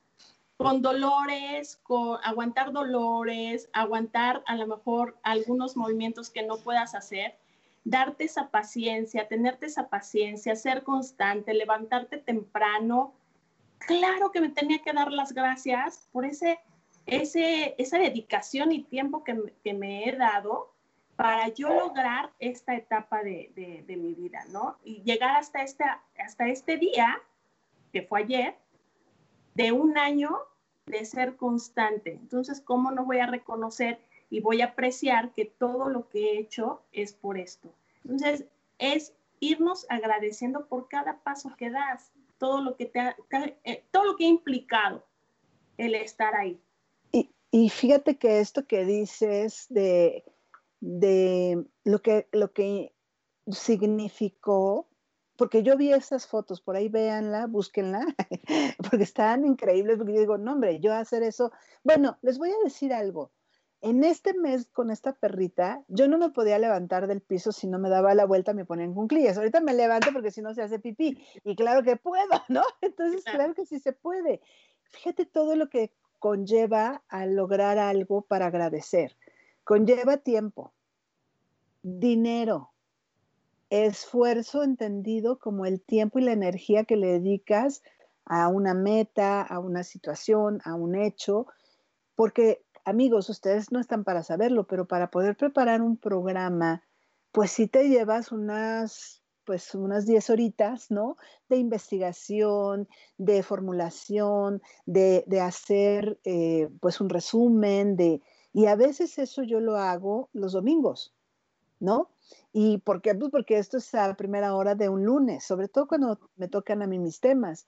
con dolores, con aguantar dolores, aguantar a lo mejor algunos movimientos que no puedas hacer, darte esa paciencia, tenerte esa paciencia, ser constante, levantarte temprano. Claro que me tenía que dar las gracias por ese, ese, esa dedicación y tiempo que, que me he dado para yo lograr esta etapa de, de, mi vida, ¿no? Y llegar hasta, este, hasta este día, que fue ayer, de un año de ser constante. Entonces, ¿cómo no voy a reconocer y voy a apreciar que todo lo que he hecho es por esto? Entonces, es irnos agradeciendo por cada paso que das, todo lo que te ha, eh, todo lo que ha implicado el estar ahí. Y, y fíjate que esto que dices de de lo que, lo que significó, porque yo vi estas fotos, por ahí véanla, búsquenla, porque están increíbles, porque yo digo, no hombre, yo hacer eso, bueno, les voy a decir algo. En este mes con esta perrita, yo no me podía levantar del piso si no me daba la vuelta, me ponían cunclillas. Ahorita me levanto porque si no se hace pipí. Y claro que puedo, ¿no? Entonces, claro que sí se puede. Fíjate todo lo que conlleva a lograr algo para agradecer. Conlleva tiempo, dinero, esfuerzo entendido como el tiempo y la energía que le dedicas a una meta, a una situación, a un hecho, porque amigos, ustedes no están para saberlo, pero para poder preparar un programa, pues sí te llevas unas pues unas 10 horitas, ¿no? De investigación, de formulación, de, hacer eh, pues un resumen, de, y a veces eso yo lo hago los domingos, ¿no? ¿Y por qué? Pues porque esto es a primera hora de un lunes, sobre todo cuando me tocan a mí mis temas.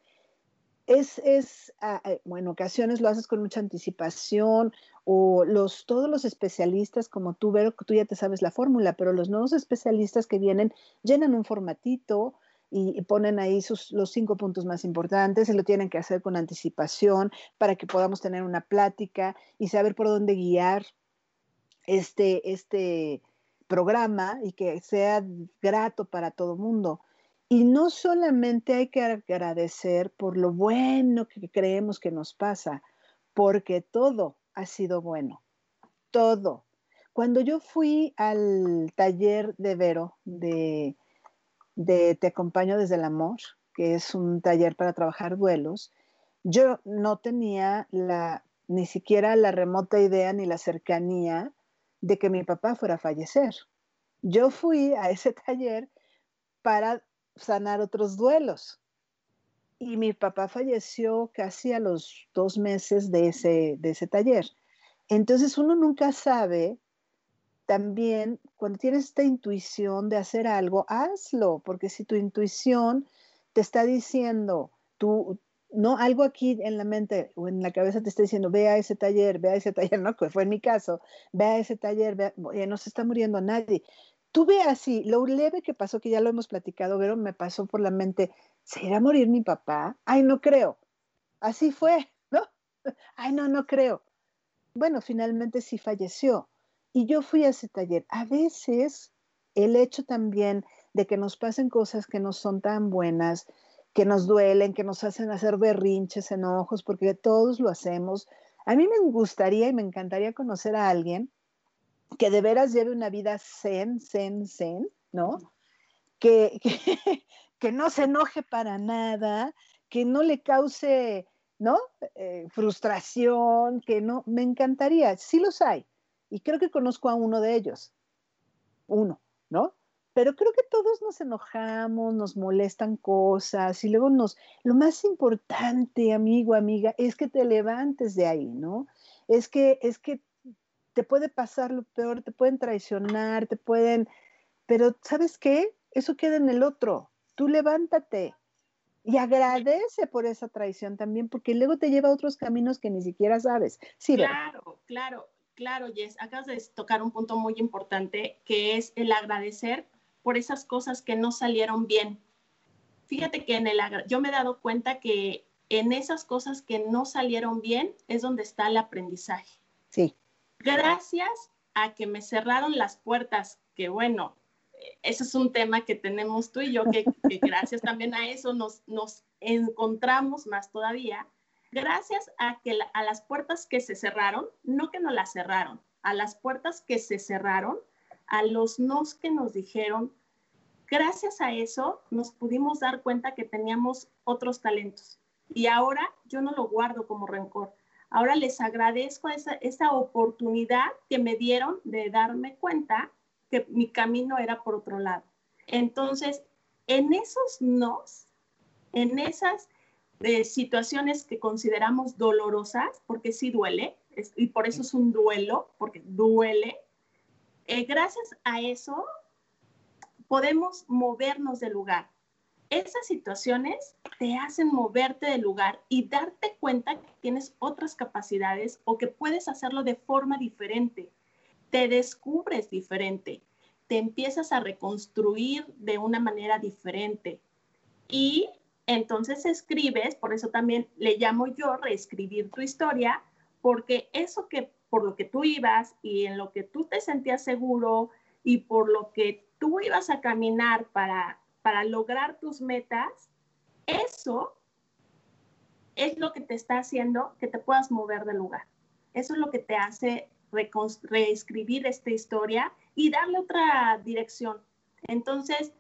Es, es ah, eh, bueno, ocasiones lo haces con mucha anticipación o los, todos los especialistas como tú, Vero, tú ya te sabes la fórmula, pero los nuevos especialistas que vienen llenan un formatito, y, ponen ahí sus, los cinco puntos más importantes y lo tienen que hacer con anticipación para que podamos tener una plática y saber por dónde guiar este, este programa y que sea grato para todo mundo. Y no solamente hay que agradecer por lo bueno que creemos que nos pasa, porque todo ha sido bueno, todo. Cuando yo fui al taller de Vero de de Te acompaño desde el amor, que es un taller para trabajar duelos, yo no tenía la, ni siquiera la remota idea ni la cercanía de que mi papá fuera a fallecer. Yo fui a ese taller para sanar otros duelos. Y mi papá falleció casi a los dos meses de ese, de ese taller. Entonces uno nunca sabe también cuando tienes esta intuición de hacer algo, hazlo, porque si tu intuición te está diciendo, tú, no, algo aquí en la mente o en la cabeza te está diciendo, ve a ese taller, ve a ese taller, no, que fue en mi caso, ve a ese taller, ve no se está muriendo nadie. Tú ve así, lo leve que pasó, que ya lo hemos platicado, pero me pasó por la mente, ¿se irá a morir mi papá? Ay, no creo. Así fue, ¿no? Ay, no, no creo. Bueno, finalmente sí falleció y yo fui a ese taller. A veces el hecho también de que nos pasen cosas que no son tan buenas, que nos duelen, que nos hacen hacer berrinches, enojos, porque todos lo hacemos. A mí me gustaría y me encantaría conocer a alguien que de veras lleve una vida zen, zen, zen, ¿no? Que, que, no se enoje para nada, que no le cause, ¿no? Eh, frustración, que no, me encantaría, sí los hay, y creo que conozco a uno de ellos, uno, ¿no? Pero creo que todos nos enojamos, nos molestan cosas y luego nos... Lo más importante, amigo, amiga, es que te levantes de ahí, ¿no? Es que, es que te puede pasar lo peor, te pueden traicionar, te pueden... Pero ¿sabes qué? Eso queda en el otro. Tú levántate y agradece por esa traición también, porque luego te lleva a otros caminos que ni siquiera sabes. Sí, claro, claro. Claro, Jess, acabas de tocar un punto muy importante que es el agradecer por esas cosas que no salieron bien. fíjate que en el, yo me he dado cuenta que en esas cosas que no salieron bien es donde está el aprendizaje. Sí. Gracias a que me cerraron las puertas, que bueno, ese es un tema que tenemos tú y yo, que, gracias también a eso nos, nos encontramos más todavía, gracias a que a las puertas que se cerraron, no que no las cerraron, a las puertas que se cerraron, a los nos que nos dijeron, gracias a eso nos pudimos dar cuenta que teníamos otros talentos. Y ahora yo no lo guardo como rencor. Ahora les agradezco esa, esa oportunidad que me dieron de darme cuenta que mi camino era por otro lado. Entonces, en esos nos, en esas eh, situaciones que consideramos dolorosas, porque sí duele, y por eso es un duelo, porque duele, eh, gracias a eso podemos movernos del lugar. Esas situaciones te hacen moverte del lugar y darte cuenta que tienes otras capacidades o que puedes hacerlo de forma diferente. Te descubres diferente, te empiezas a reconstruir de una manera diferente. Y entonces escribes, por eso también le llamo yo reescribir tu historia, porque eso que por lo que tú ibas y en lo que tú te sentías seguro y por lo que tú ibas a caminar para, para lograr tus metas, eso es lo que te está haciendo que te puedas mover del lugar. Eso es lo que te hace reescribir esta historia y darle otra dirección. Entonces,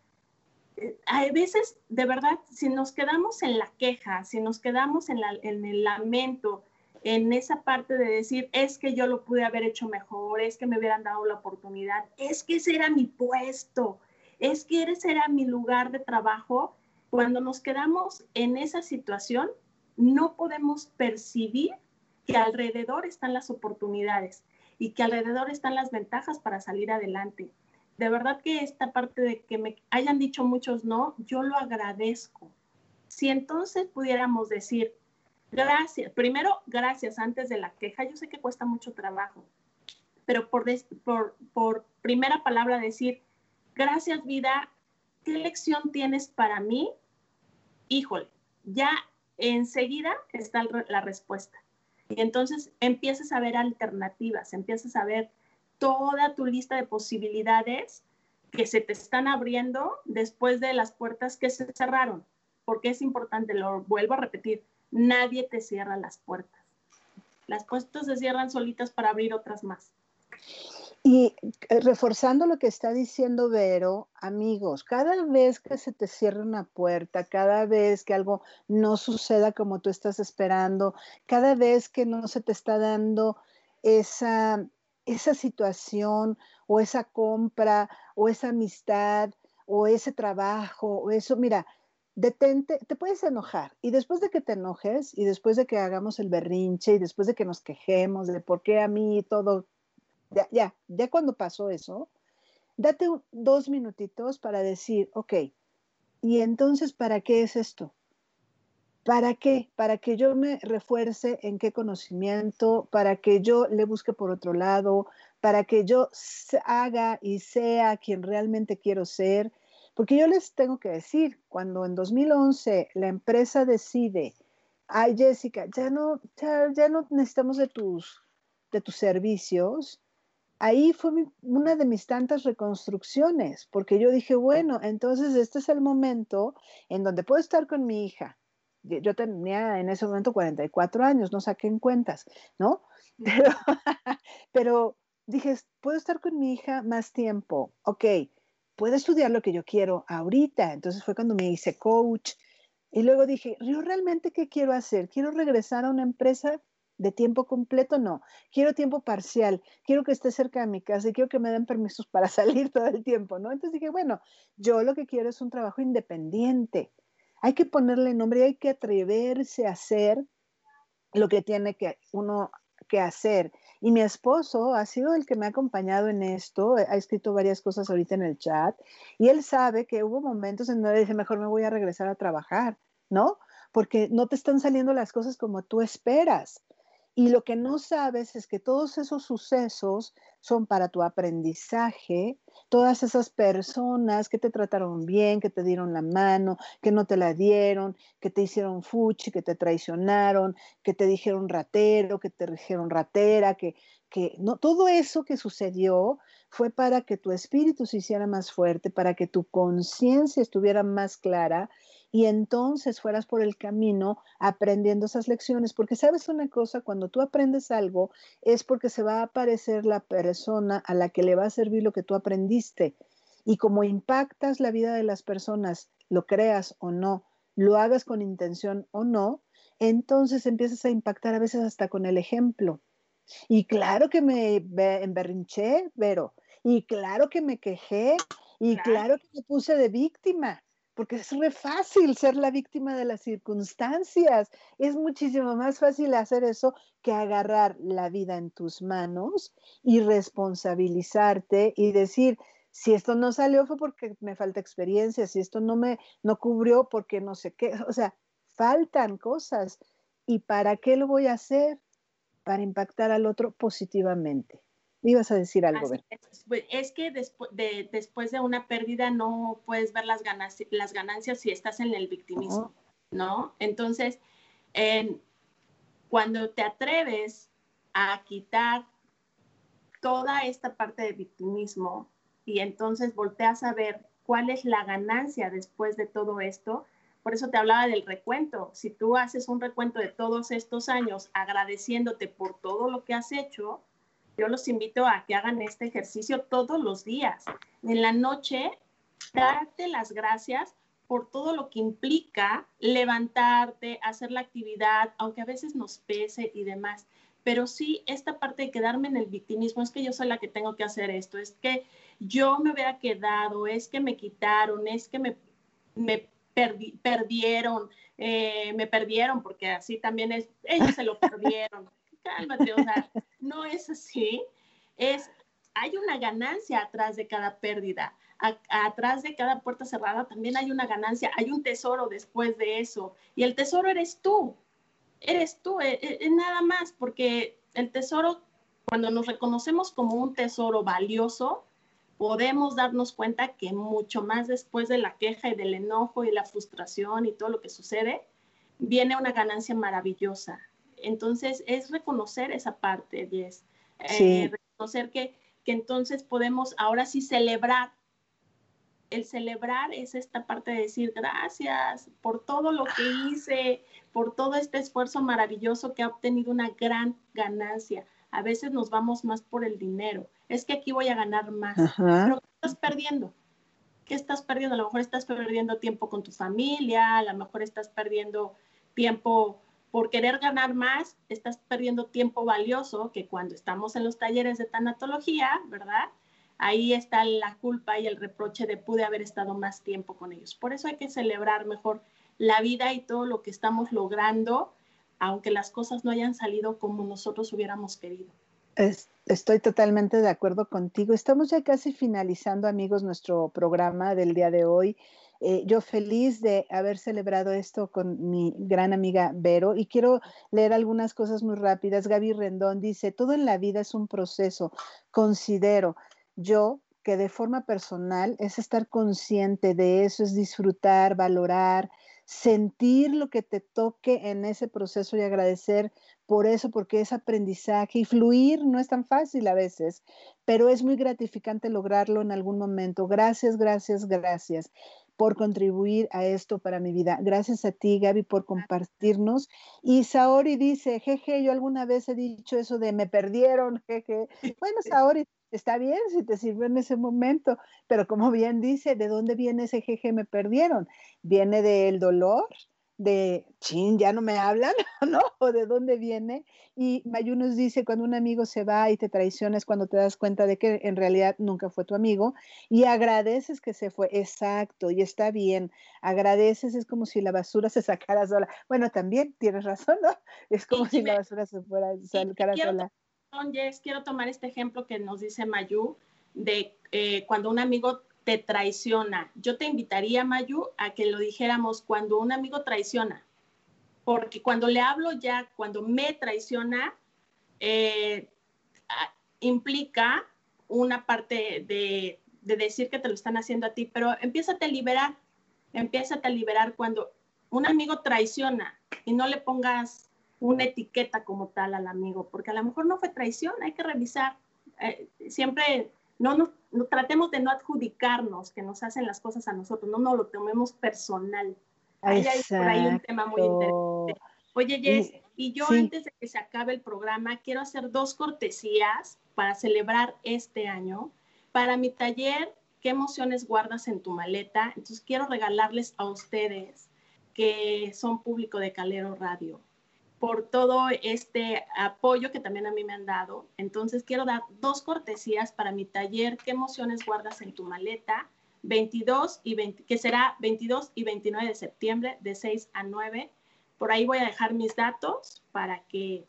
eh, hay veces, de verdad, si nos quedamos en la queja, si nos quedamos en el lamento, en esa parte de decir, es que yo lo pude haber hecho mejor, es que me hubieran dado la oportunidad, es que ese era mi puesto, es que ese era mi lugar de trabajo. Cuando nos quedamos en esa situación, no podemos percibir que alrededor están las oportunidades y que alrededor están las ventajas para salir adelante. De verdad que esta parte de que me hayan dicho muchos no, yo lo agradezco. Si entonces pudiéramos decir, Gracias. Primero, gracias antes de la queja. Yo sé que cuesta mucho trabajo, pero por, por, por primera palabra decir, gracias vida, ¿qué lección tienes para mí? Híjole, ya enseguida está la respuesta. Y entonces empiezas a ver alternativas, empiezas a ver toda tu lista de posibilidades que se te están abriendo después de las puertas que se cerraron. Porque es importante, lo vuelvo a repetir, nadie te cierra las puertas. Las puertas se cierran solitas para abrir otras más. Y eh, reforzando lo que está diciendo Vero, amigos, cada vez que se te cierra una puerta, cada vez que algo no suceda como tú estás esperando, cada vez que no se te está dando esa, esa situación o esa compra o esa amistad o ese trabajo o eso, mira, detente, te puedes enojar y después de que te enojes y después de que hagamos el berrinche y después de que nos quejemos de por qué a mí todo, ya, ya, ya cuando pasó eso, date dos minutitos para decir, ok, ¿y entonces para qué es esto? ¿Para qué? Para que yo me refuerce en qué conocimiento, para que yo le busque por otro lado, para que yo haga y sea quien realmente quiero ser, porque yo les tengo que decir, cuando en 2011 la empresa decide, ay Jessica, ya no, ya, no necesitamos de tus, de tus servicios, ahí fue una de mis tantas reconstrucciones, porque yo dije, bueno, entonces este es el momento en donde puedo estar con mi hija. Yo tenía en ese momento 44 años, no saqué en cuentas, ¿no? Pero, pero dije, puedo estar con mi hija más tiempo, ok puedo estudiar lo que yo quiero ahorita. Entonces fue cuando me hice coach. Y luego dije, ¿yo realmente qué quiero hacer? ¿Quiero regresar a una empresa de tiempo completo? No, quiero tiempo parcial, quiero que esté cerca de mi casa y quiero que me den permisos para salir todo el tiempo, ¿no? Entonces dije, bueno, yo lo que quiero es un trabajo independiente. Hay que ponerle nombre, hay que atreverse a hacer lo que tiene que uno que hacer. Y mi esposo ha sido el que me ha acompañado en esto, ha escrito varias cosas ahorita en el chat, y él sabe que hubo momentos en donde dice, mejor me voy a regresar a trabajar, ¿no? Porque no te están saliendo las cosas como tú esperas. Y lo que no sabes es que todos esos sucesos son para tu aprendizaje, todas esas personas que te trataron bien, que te dieron la mano, que no te la dieron, que te hicieron fuchi, que te traicionaron, que te dijeron ratero, que te dijeron ratera, que, que no, todo eso que sucedió fue para que tu espíritu se hiciera más fuerte, para que tu conciencia estuviera más clara y entonces fueras por el camino aprendiendo esas lecciones, porque sabes una cosa, cuando tú aprendes algo es porque se va a aparecer la persona a la que le va a servir lo que tú aprendiste. Y como impactas la vida de las personas, lo creas o no, lo hagas con intención o no, entonces empiezas a impactar a veces hasta con el ejemplo. Y claro que me emberrinché, pero, y claro que me quejé, y claro que me puse de víctima porque es re fácil ser la víctima de las circunstancias. Es muchísimo más fácil hacer eso que agarrar la vida en tus manos y responsabilizarte y decir, si esto no salió fue porque me falta experiencia, si esto no me no cubrió porque no sé qué, o sea, faltan cosas. ¿Y para qué lo voy a hacer? Para impactar al otro positivamente. Ibas a decir algo, pues, es, que después de, después de una pérdida no puedes ver las, ganancias, las ganancias si estás en el victimismo, ¿no? Entonces, cuando te atreves a quitar toda esta parte de victimismo y entonces volteas a ver cuál es la ganancia después de todo esto, por eso te hablaba del recuento. Si tú haces un recuento de todos estos años agradeciéndote por todo lo que has hecho, yo los invito a que hagan este ejercicio todos los días. En la noche, darte las gracias por todo lo que implica levantarte, hacer la actividad, aunque a veces nos pese y demás. Pero sí, esta parte de quedarme en el victimismo, es que yo soy la que tengo que hacer esto, es que yo me hubiera quedado, es que me quitaron, es que me, perdieron, eh, me perdieron, porque así también es, ellos se lo perdieron cálmate, o sea, no es así, es, hay una ganancia atrás de cada pérdida, atrás de cada puerta cerrada también hay una ganancia, hay un tesoro después de eso, y el tesoro eres tú, eres tú, es, e, e, nada más, porque el tesoro, cuando nos reconocemos como un tesoro valioso, podemos darnos cuenta que mucho más después de la queja y del enojo y la frustración y todo lo que sucede, viene una ganancia maravillosa, entonces, es reconocer esa parte, Jess. Eh, reconocer que, que entonces podemos ahora sí celebrar. El celebrar es esta parte de decir gracias por todo lo que hice, por todo este esfuerzo maravilloso que ha obtenido una gran ganancia. A veces nos vamos más por el dinero. Es que aquí voy a ganar más. Pero ¿qué estás perdiendo? ¿Qué estás perdiendo? A lo mejor estás perdiendo tiempo con tu familia, a lo mejor estás perdiendo tiempo por querer ganar más, estás perdiendo tiempo valioso que cuando estamos en los talleres de tanatología, ¿verdad? Ahí está la culpa y el reproche de pude haber estado más tiempo con ellos. Por eso hay que celebrar mejor la vida y todo lo que estamos logrando, aunque las cosas no hayan salido como nosotros hubiéramos querido. estoy totalmente de acuerdo contigo. Estamos ya casi finalizando, amigos, nuestro programa del día de hoy. Eh, yo feliz de haber celebrado esto con mi gran amiga Vero y quiero leer algunas cosas muy rápidas. Gaby Rendón dice, todo en la vida es un proceso. Considero yo que de forma personal es estar consciente de eso, es disfrutar, valorar, sentir lo que te toque en ese proceso y agradecer por eso, porque es aprendizaje y fluir no es tan fácil a veces, pero es muy gratificante lograrlo en algún momento. Gracias, gracias, gracias por contribuir a esto para mi vida. Gracias a ti, Gaby, por compartirnos. Y Saori dice, jeje, yo alguna vez he dicho eso de me perdieron, jeje. Bueno, Saori, está bien si te sirvió en ese momento, pero como bien dice, ¿de dónde viene ese jeje me perdieron? Viene del dolor, de, chin, ya no me hablan, ¿no? ¿O de dónde viene? Y Mayu nos dice, cuando un amigo se va y te traiciones, cuando te das cuenta de que en realidad nunca fue tu amigo y agradeces que se fue, exacto, y está bien, agradeces, es como si la basura se sacara sola. Bueno, también tienes razón, ¿no? Es como si la basura se fuera sacara sola. quiero tomar este ejemplo que nos dice Mayu de eh, cuando un amigo te traiciona. Yo te invitaría, Mayu, a que lo dijéramos cuando un amigo traiciona, porque cuando le hablo ya, cuando me traiciona, eh, implica una parte de, de, decir que te lo están haciendo a ti, pero empieza a liberar, empieza a liberar cuando un amigo traiciona y no le pongas una etiqueta como tal al amigo, porque a lo mejor no fue traición, hay que revisar. Eh, siempre no, no, tratemos de no adjudicarnos que nos hacen las cosas a nosotros, no nos lo tomemos personal. Ahí hay por ahí un tema muy interesante. Oye, Jess, y yo antes de que se acabe el programa, quiero hacer dos cortesías para celebrar este año. Para mi taller, ¿qué emociones guardas en tu maleta? Entonces quiero regalarles a ustedes que son público de Calero Radio por todo este apoyo que también a mí me han dado. Entonces quiero dar dos cortesías para mi taller, ¿qué emociones guardas en tu maleta? 22 y 20, que será 22 y 29 de septiembre de 6 a 9 por ahí voy a dejar mis datos para que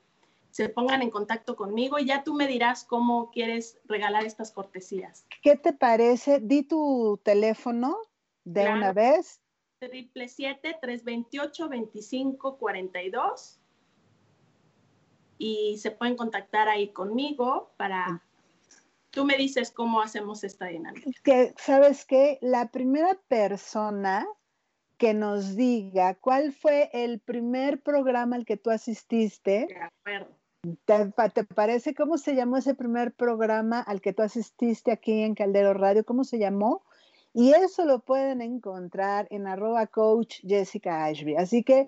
se pongan en contacto conmigo y ya tú me dirás cómo quieres regalar estas cortesías. ¿Qué te parece? Di tu teléfono de una vez. Triple 328 2542 y se pueden contactar ahí conmigo para tú me dices cómo hacemos esta dinámica. Que sabes que la primera persona que nos diga cuál fue el primer programa al que tú asististe. De acuerdo. ¿Te, parece cómo se llamó ese primer programa al que tú asististe aquí en Caldero Radio? ¿Cómo se llamó? Y eso lo pueden encontrar en arroba coach Jessica Ashby. Así que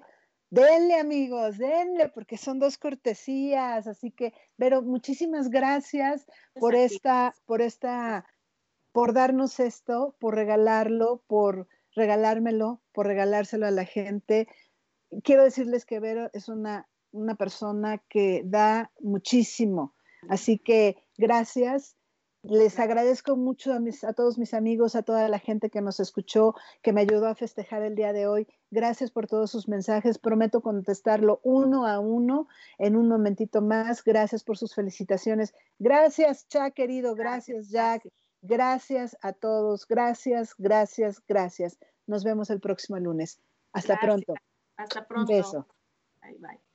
denle amigos, denle, porque son dos cortesías. Así que, pero muchísimas gracias por esta, por esta, por darnos esto, por regalarlo, por regalármelo, por regalárselo a la gente. Quiero decirles que Vero es una, una persona que da muchísimo. Así que gracias. Les agradezco mucho a, mis, a todos mis amigos, a toda la gente que nos escuchó, que me ayudó a festejar el día de hoy. Gracias por todos sus mensajes. Prometo contestarlo uno a uno en un momentito más. Gracias por sus felicitaciones. Gracias, Jack, querido. Gracias, Jack. Gracias a todos. Gracias, gracias, gracias. Nos vemos el próximo lunes. Hasta pronto. Hasta pronto. Un beso. Bye, bye.